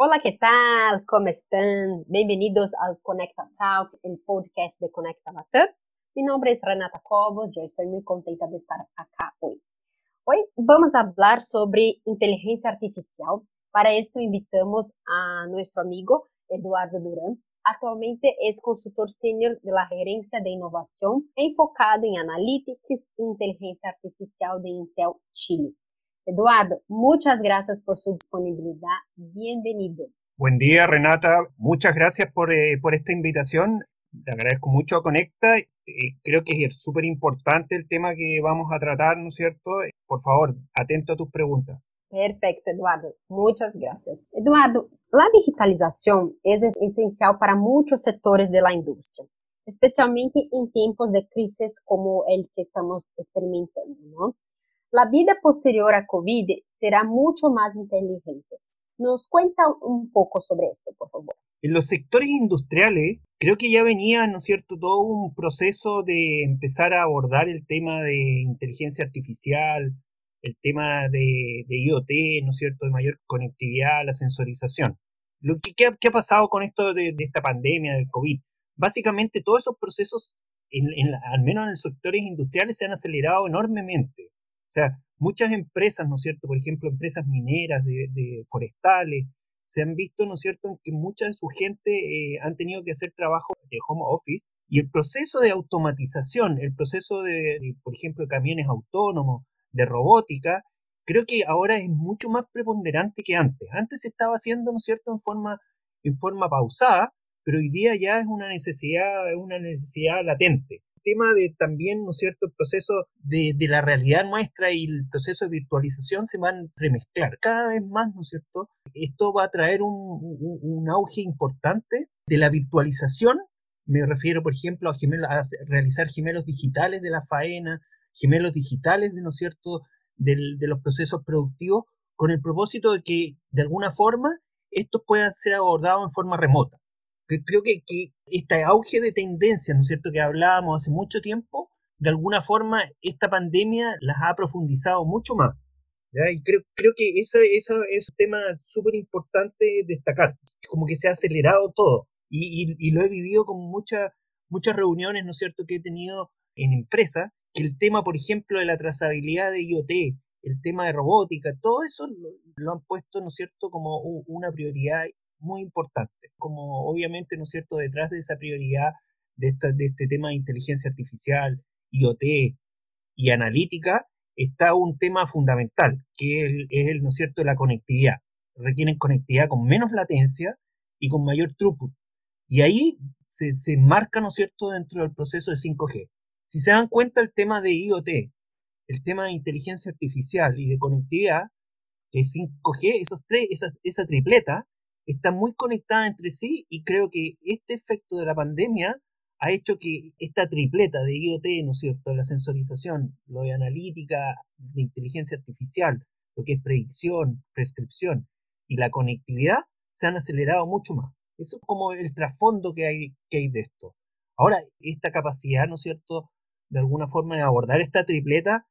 Hola, ¿qué tal? ¿Cómo están? Bienvenidos al Conecta Talk, el podcast de Conecta Latam. Mi nombre es Renata Cobos, yo estoy muy contenta de estar acá hoy. Hoy vamos a hablar sobre inteligencia artificial. Para esto invitamos a nuestro amigo Eduardo Durán. Actualmente es consultor senior de la gerencia de innovación enfocado en analytics e inteligencia artificial de Intel Chile. Eduardo, muchas gracias por su disponibilidad. Bienvenido. Buen día, Renata. Muchas gracias por, eh, por esta invitación. Te agradezco mucho a Conecta. Eh, creo que es súper importante el tema que vamos a tratar, ¿no es cierto? Por favor, atento a tus preguntas. Perfecto, Eduardo. Muchas gracias. Eduardo, la digitalización es esencial para muchos sectores de la industria, especialmente en tiempos de crisis como el que estamos experimentando, ¿no? La vida posterior a COVID será mucho más inteligente. ¿Nos cuenta un poco sobre esto, por favor? En los sectores industriales, creo que ya venía, ¿no es cierto?, todo un proceso de empezar a abordar el tema de inteligencia artificial, el tema de, IoT, ¿no es cierto?, de mayor conectividad, la sensorización. Lo que, ¿qué, ha, pasado con esto de, esta pandemia del COVID? Básicamente todos esos procesos, al menos en los sectores industriales, se han acelerado enormemente. O sea, muchas empresas, ¿no es cierto? Por ejemplo, empresas mineras, de, forestales, se han visto, ¿no es cierto?, en que mucha de su gente eh, han tenido que hacer trabajo de home office y el proceso de automatización, el proceso de, por ejemplo, camiones autónomos, de robótica, creo que ahora es mucho más preponderante que antes. Antes se estaba haciendo, ¿no es cierto?, en forma, en forma pausada, pero hoy día ya es una necesidad, es una necesidad latente tema de también, ¿no cierto?, el proceso de, la realidad nuestra y el proceso de virtualización se van a remezclar cada vez más, ¿no cierto? Esto va a traer un, un, auge importante de la virtualización. Me refiero, por ejemplo, a, a realizar gemelos digitales de la faena, gemelos digitales, de, ¿no cierto?, del, de los procesos productivos, con el propósito de que, de alguna forma, esto pueda ser abordado en forma remota creo que, que este auge de tendencias, ¿no es cierto?, que hablábamos hace mucho tiempo, de alguna forma esta pandemia las ha profundizado mucho más. Y creo, creo que eso, eso es un tema súper importante destacar, como que se ha acelerado todo. Y, y, lo he vivido con muchas muchas reuniones, ¿no es cierto?, que he tenido en empresas, que el tema, por ejemplo, de la trazabilidad de IoT, el tema de robótica, todo eso lo, lo han puesto, ¿no es cierto?, como una prioridad muy importante. Como obviamente, ¿no es cierto?, detrás de esa prioridad de, de este tema de inteligencia artificial, IoT y analítica, está un tema fundamental, que es el, ¿no es cierto?, la conectividad. Requieren conectividad con menos latencia y con mayor throughput. Y ahí se, se marca, ¿no es cierto?, dentro del proceso de 5G. Si se dan cuenta el tema de IoT, el tema de inteligencia artificial y de conectividad, que es 5G, esos tres, esa, esa tripleta, está muy conectada entre sí y creo que este efecto de la pandemia ha hecho que esta tripleta de IoT, ¿no es cierto?, la sensorización, lo de analítica, de inteligencia artificial, lo que es predicción, prescripción y la conectividad, se han acelerado mucho más. Eso es como el trasfondo que hay, que hay de esto. Ahora, esta capacidad, ¿no es cierto?, de alguna forma de abordar esta tripleta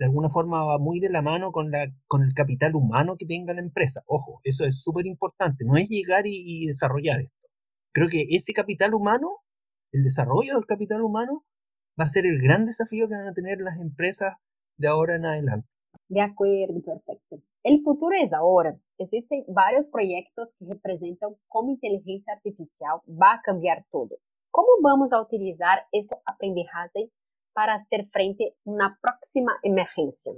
de alguna forma va muy de la mano con, la, con el capital humano que tenga la empresa. Ojo, eso es súper importante, no es llegar y, desarrollar esto. Creo que ese capital humano, el desarrollo del capital humano, va a ser el gran desafío que van a tener las empresas de ahora en adelante. De acuerdo, perfecto. El futuro es ahora. Existen varios proyectos que representan cómo inteligencia artificial va a cambiar todo. ¿Cómo vamos a utilizar este aprendizaje para hacer frente a una próxima emergencia?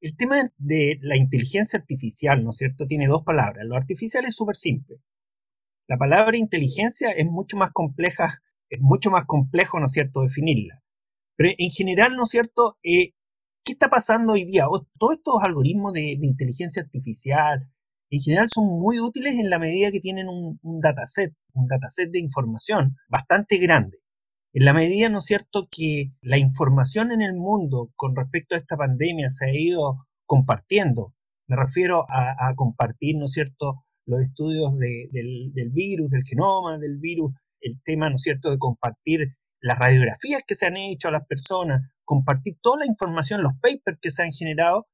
El tema de la inteligencia artificial, ¿no es cierto?, tiene dos palabras. Lo artificial es súper simple. La palabra inteligencia es mucho más compleja, es mucho más complejo, ¿no es cierto?, definirla. Pero en general, ¿no es cierto?, eh, ¿qué está pasando hoy día? Todos estos algoritmos de, inteligencia artificial, en general son muy útiles en la medida que tienen un, un dataset, un dataset de información bastante grande. En la medida, ¿no es cierto?, que la información en el mundo con respecto a esta pandemia se ha ido compartiendo. Me refiero a, compartir, ¿no es cierto?, los estudios del, virus, del genoma del virus, el tema, ¿no es cierto?, de compartir las radiografías que se han hecho a las personas, compartir toda la información, los papers que se han generado.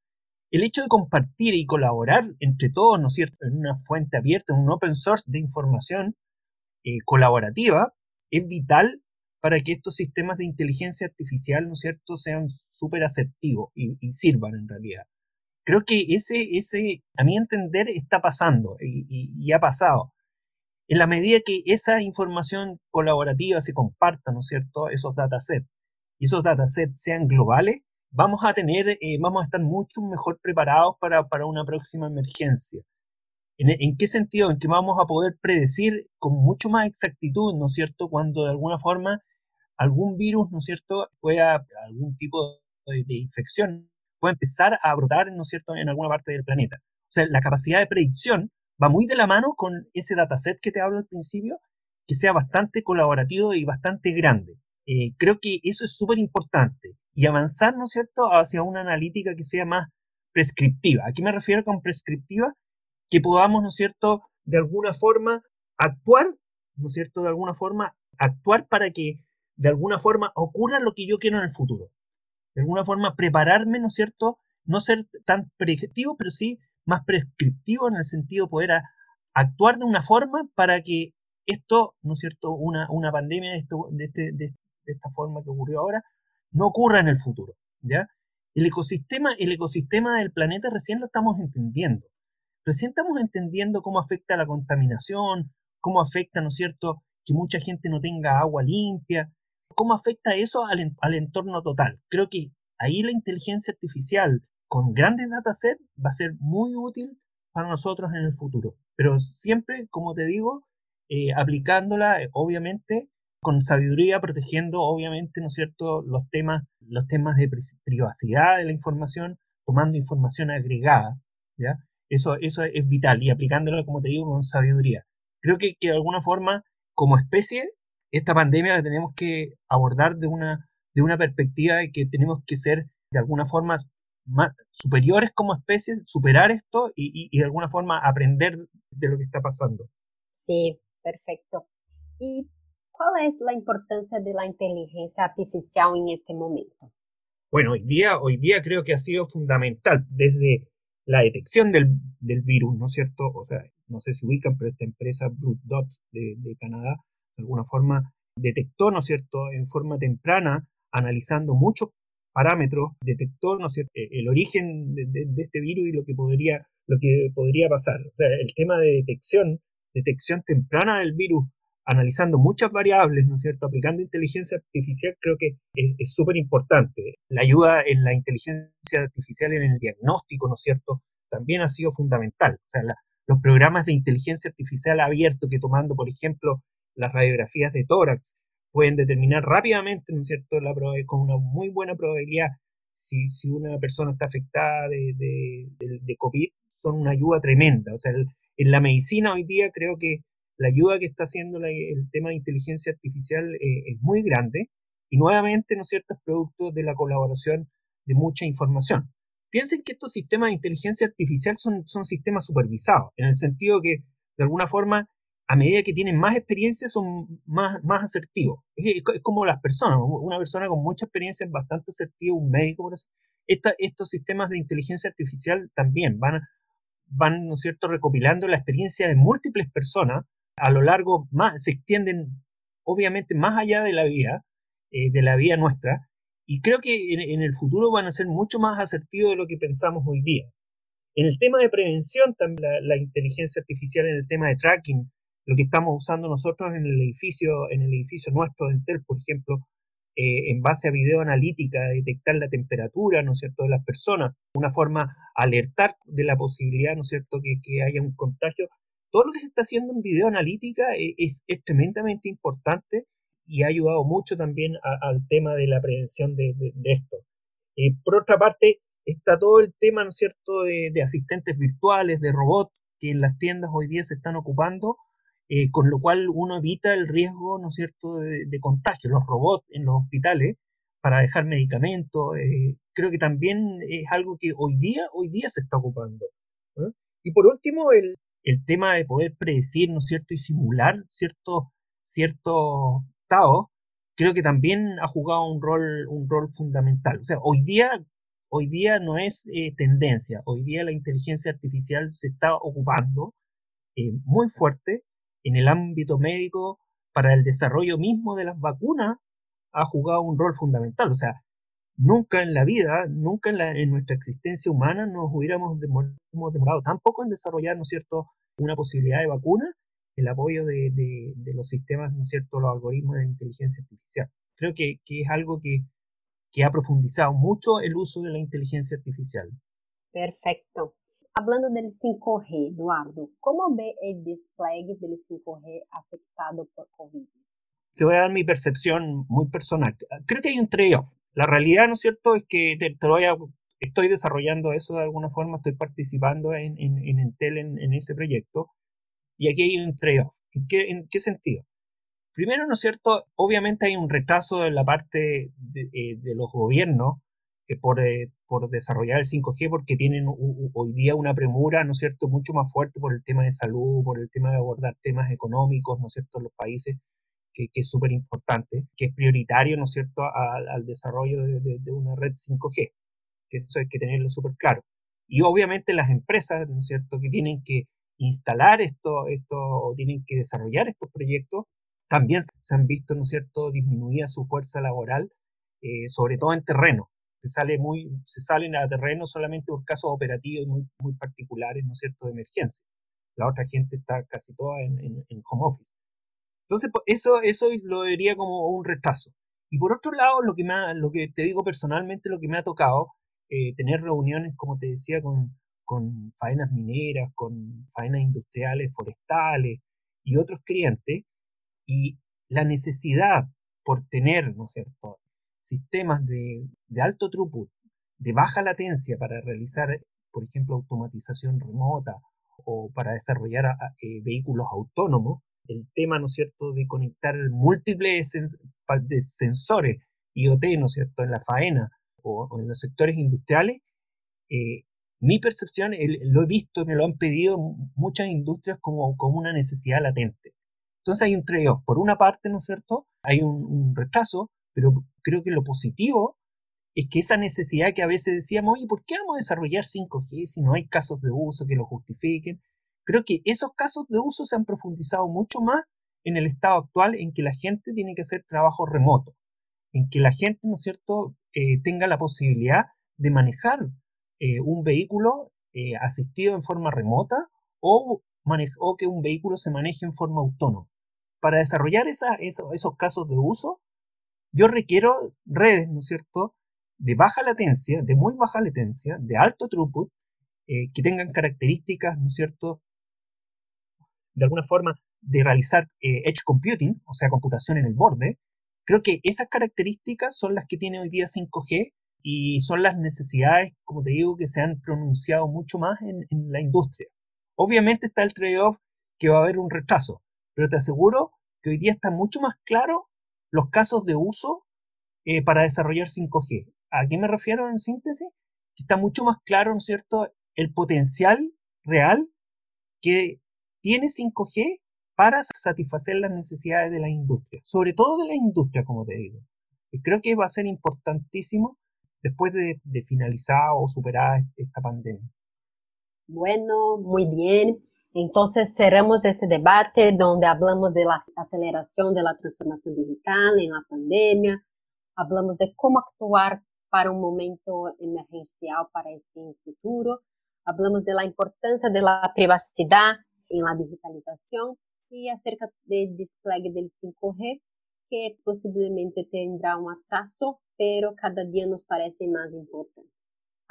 el hecho de compartir y colaborar entre todos, ¿no es cierto?, en una fuente abierta, en un open source de información eh, colaborativa, es vital para que estos sistemas de inteligencia artificial, ¿no es cierto?, sean súper asertivos y, sirvan en realidad. Creo que ese, ese, a mi entender, está pasando y, ha pasado. En la medida que esa información colaborativa se comparta, ¿no es cierto?, esos datasets, y esos datasets sean globales, vamos a tener, eh, vamos a estar mucho mejor preparados para, para una próxima emergencia. ¿En, qué sentido? En que vamos a poder predecir con mucho más exactitud, ¿no es cierto?, cuando de alguna forma algún virus, ¿no es cierto?, pueda, algún tipo de, infección pueda empezar a brotar, ¿no es cierto?, en alguna parte del planeta. O sea, la capacidad de predicción va muy de la mano con ese dataset que te hablo al principio, que sea bastante colaborativo y bastante grande. Eh, creo que eso es súper importante y avanzar, ¿no es cierto?, hacia una analítica que sea más prescriptiva. ¿A qué me refiero con prescriptiva? Que podamos, ¿no es cierto?, de alguna forma actuar, ¿no es cierto?, de alguna forma actuar para que de alguna forma ocurra lo que yo quiero en el futuro. De alguna forma prepararme, ¿no es cierto?, no ser tan predictivo, pero sí más prescriptivo en el sentido de poder actuar de una forma para que esto, ¿no es cierto?, una, una pandemia de, esto, de, este, de esta forma que ocurrió ahora, no ocurra en el futuro. ¿ya? El ecosistema, el ecosistema del planeta recién lo estamos entendiendo. Recién estamos entendiendo cómo afecta la contaminación, cómo afecta, ¿no es cierto?, que mucha gente no tenga agua limpia, cómo afecta eso al, al entorno total. Creo que ahí la inteligencia artificial con grandes datasets va a ser muy útil para nosotros en el futuro. Pero siempre, como te digo, eh, aplicándola, eh, obviamente, con sabiduría, protegiendo obviamente, ¿no es cierto?, los temas, los temas de privacidad de la información, tomando información agregada, ¿ya? Eso, eso es vital y aplicándolo, como te digo, con sabiduría. Creo que, que de alguna forma, como especie, esta pandemia la tenemos que abordar de una, de una perspectiva de que tenemos que ser, de alguna forma, más superiores como especie, superar esto y, y de alguna forma aprender de lo que está pasando. Sí, perfecto. Y ¿Cuál es la importancia de la inteligencia artificial en este momento? Bueno, hoy día, hoy día creo que ha sido fundamental desde la detección del, del virus, ¿no es cierto? O sea, no sé si ubican, pero esta empresa Blue Dot de, de Canadá, alguna forma, detectó, ¿no es cierto?, en forma temprana, analizando muchos parámetros, detectó, ¿no cierto?, el origen de, de, este virus y lo que podría, lo que podría pasar. O sea, el tema de detección, detección temprana del virus analizando muchas variables, ¿no es cierto? Aplicando inteligencia artificial creo que es súper importante. La ayuda en la inteligencia artificial en el diagnóstico, ¿no es cierto? También ha sido fundamental. O sea, los programas de inteligencia artificial abierto que tomando, por ejemplo, las radiografías de tórax, pueden determinar rápidamente, ¿no es cierto?, la con una muy buena probabilidad si, si una persona está afectada de, de, COVID, son una ayuda tremenda. O sea, en la medicina hoy día creo que la ayuda que está haciendo el tema de inteligencia artificial eh, es muy grande y nuevamente, ¿no es cierto?, es producto de la colaboración de mucha información. Piensen que estos sistemas de inteligencia artificial son, son sistemas supervisados, en el sentido que, de alguna forma, a medida que tienen más experiencia, son más, más asertivos. Es, como las personas, una persona con mucha experiencia es bastante asertiva, un médico, por estos sistemas de inteligencia artificial también van, van, ¿no cierto?, recopilando la experiencia de múltiples personas a lo largo más, se extienden obviamente más allá de la vida, eh, de la vida nuestra, y creo que en, el futuro van a ser mucho más asertivos de lo que pensamos hoy día. En el tema de prevención, también la, inteligencia artificial en el tema de tracking, lo que estamos usando nosotros en el edificio, en el edificio nuestro de Intel, por ejemplo, eh, en base a video analítica, detectar la temperatura, ¿no es cierto?, de las personas, una forma alertar de la posibilidad, ¿no es cierto?, que, haya un contagio todo lo que se está haciendo en video analítica eh, es, tremendamente importante y ha ayudado mucho también al tema de la prevención de, esto. Eh, por otra parte, está todo el tema, ¿no es cierto?, de, asistentes virtuales, de robots que en las tiendas hoy día se están ocupando, eh, con lo cual uno evita el riesgo, ¿no cierto?, de, contagio. Los robots en los hospitales para dejar medicamentos, creo que también es algo que hoy día, hoy día se está ocupando. Y por último, el, el tema de poder predecir, ¿no cierto?, y simular ciertos cierto estados, creo que también ha jugado un rol, un rol fundamental. O sea, hoy día hoy día no es eh, tendencia, hoy día la inteligencia artificial se está ocupando eh, muy fuerte en el ámbito médico para el desarrollo mismo de las vacunas, ha jugado un rol fundamental. O sea, nunca en la vida, nunca en, nuestra existencia humana nos hubiéramos demorado, tampoco en desarrollar, ¿no es cierto?, una posibilidad de vacuna, el apoyo de, los sistemas, ¿no es cierto?, los algoritmos de inteligencia artificial. Creo que, es algo que, que ha profundizado mucho el uso de la inteligencia artificial. Perfecto. Hablando del 5G, Eduardo, ¿cómo ve el despliegue del 5G afectado por COVID? Te voy a dar mi percepción muy personal. Creo que hay un trade-off. La realidad, ¿no es cierto?, es que te, voy a, estoy desarrollando eso de alguna forma, estoy participando en, en, en Entel en, ese proyecto, y aquí hay un trade-off. ¿En qué, ¿En qué sentido? Primero, ¿no es cierto?, obviamente hay un retraso en la parte de, eh, los gobiernos por, eh, por, desarrollar el 5G porque tienen hoy día una premura, ¿no es cierto?, mucho más fuerte por el tema de salud, por el tema de abordar temas económicos, ¿no es cierto?, en los países que, es súper importante, que es prioritario, ¿no es cierto?, al, desarrollo de, una red 5G, que eso hay que tenerlo súper claro. Y obviamente las empresas, ¿no es cierto?, que tienen que instalar esto, esto o tienen que desarrollar estos proyectos, también se han visto, ¿no es cierto?, disminuida su fuerza laboral, eh, sobre todo en terreno. Se, sale muy, se salen a terreno solamente por casos operativos muy, muy particulares, ¿no es cierto?, de emergencia. La otra gente está casi toda en, en home office. Entonces, pues, eso, eso lo vería como un retraso. Y por otro lado, lo que, me lo que te digo personalmente, lo que me ha tocado, eh, tener reuniones, como te decía, con, con faenas mineras, con faenas industriales, forestales y otros clientes, y la necesidad por tener, ¿no es cierto?, sistemas de, de alto throughput, de baja latencia para realizar, por ejemplo, automatización remota o para desarrollar eh, vehículos autónomos, el tema, ¿no es cierto?, de conectar múltiples de sensores IoT, ¿no es cierto?, en la faena o, en los sectores industriales, eh, mi percepción, lo he visto, me lo han pedido muchas industrias como, como una necesidad latente. Entonces hay un trade-off. Por una parte, ¿no es cierto?, hay un, retraso, pero creo que lo positivo es que esa necesidad que a veces decíamos, oye, ¿por qué vamos a desarrollar 5G si no hay casos de uso que lo justifiquen? Creo que esos casos de uso se han profundizado mucho más en el estado actual en que la gente tiene que hacer trabajo remoto, en que la gente, ¿no es cierto?, eh, tenga la posibilidad de manejar eh, un vehículo eh, asistido en forma remota o, o, que un vehículo se maneje en forma autónoma. Para desarrollar esa, esos casos de uso, yo requiero redes, ¿no es cierto?, de baja latencia, de muy baja latencia, de alto throughput, que tengan características, ¿no es cierto?, de alguna forma de realizar eh, edge computing, o sea, computación en el borde, creo que esas características son las que tiene hoy día 5G y son las necesidades, como te digo, que se han pronunciado mucho más en, la industria. Obviamente está el trade-off que va a haber un retraso, pero te aseguro que hoy día está mucho más claro los casos de uso eh, para desarrollar 5G. ¿A qué me refiero en síntesis? Está mucho más claro, ¿no es cierto?, el potencial real que tiene 5G para satisfacer las necesidades de la industria, sobre todo de la industria, como te digo. Y creo que va a ser importantísimo después de, finalizar o superar esta pandemia. Bueno, muy bien. Entonces cerramos ese debate donde hablamos de la aceleración de la transformación digital en la pandemia, hablamos de cómo actuar para un momento emergencial para este futuro, hablamos de la importancia de la privacidad en la digitalización y acerca del despliegue del 5G, que posiblemente tendrá un atraso, pero cada día nos parece más importante.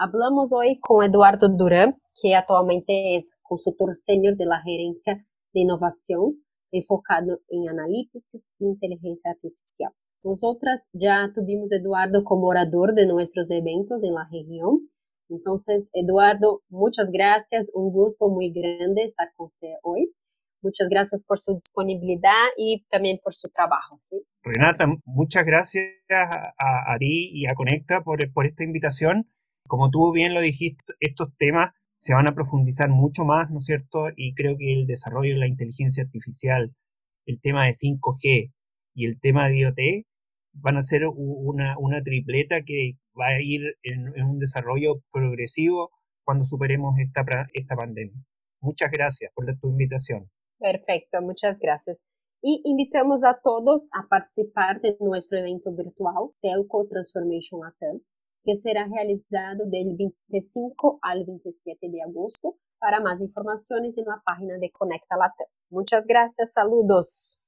Hablamos hoy con Eduardo Durán, que actualmente es consultor senior de la gerencia de innovación enfocado en analytics e inteligencia artificial. Nosotras ya tuvimos Eduardo como orador de nuestros eventos en la Entonces, Eduardo, muchas gracias. Un gusto muy grande estar con usted hoy. Muchas gracias por su disponibilidad y también por su trabajo. ¿sí? Renata, muchas gracias a, a ti y a Conecta por, por esta invitación. Como tú bien lo dijiste, estos temas se van a profundizar mucho más, ¿no es cierto? Y creo que el desarrollo de la inteligencia artificial, el tema de 5G y el tema de IoT van a ser una, una tripleta que va a ir en, en, un desarrollo progresivo cuando superemos esta, esta pandemia. Muchas gracias por tu invitación. Perfecto, muchas gracias. Y invitamos a todos a participar de nuestro evento virtual Telco Transformation Latam, que será realizado del 25 al 27 de agosto. Para más informaciones en la página de Conecta Latam. Muchas gracias, saludos.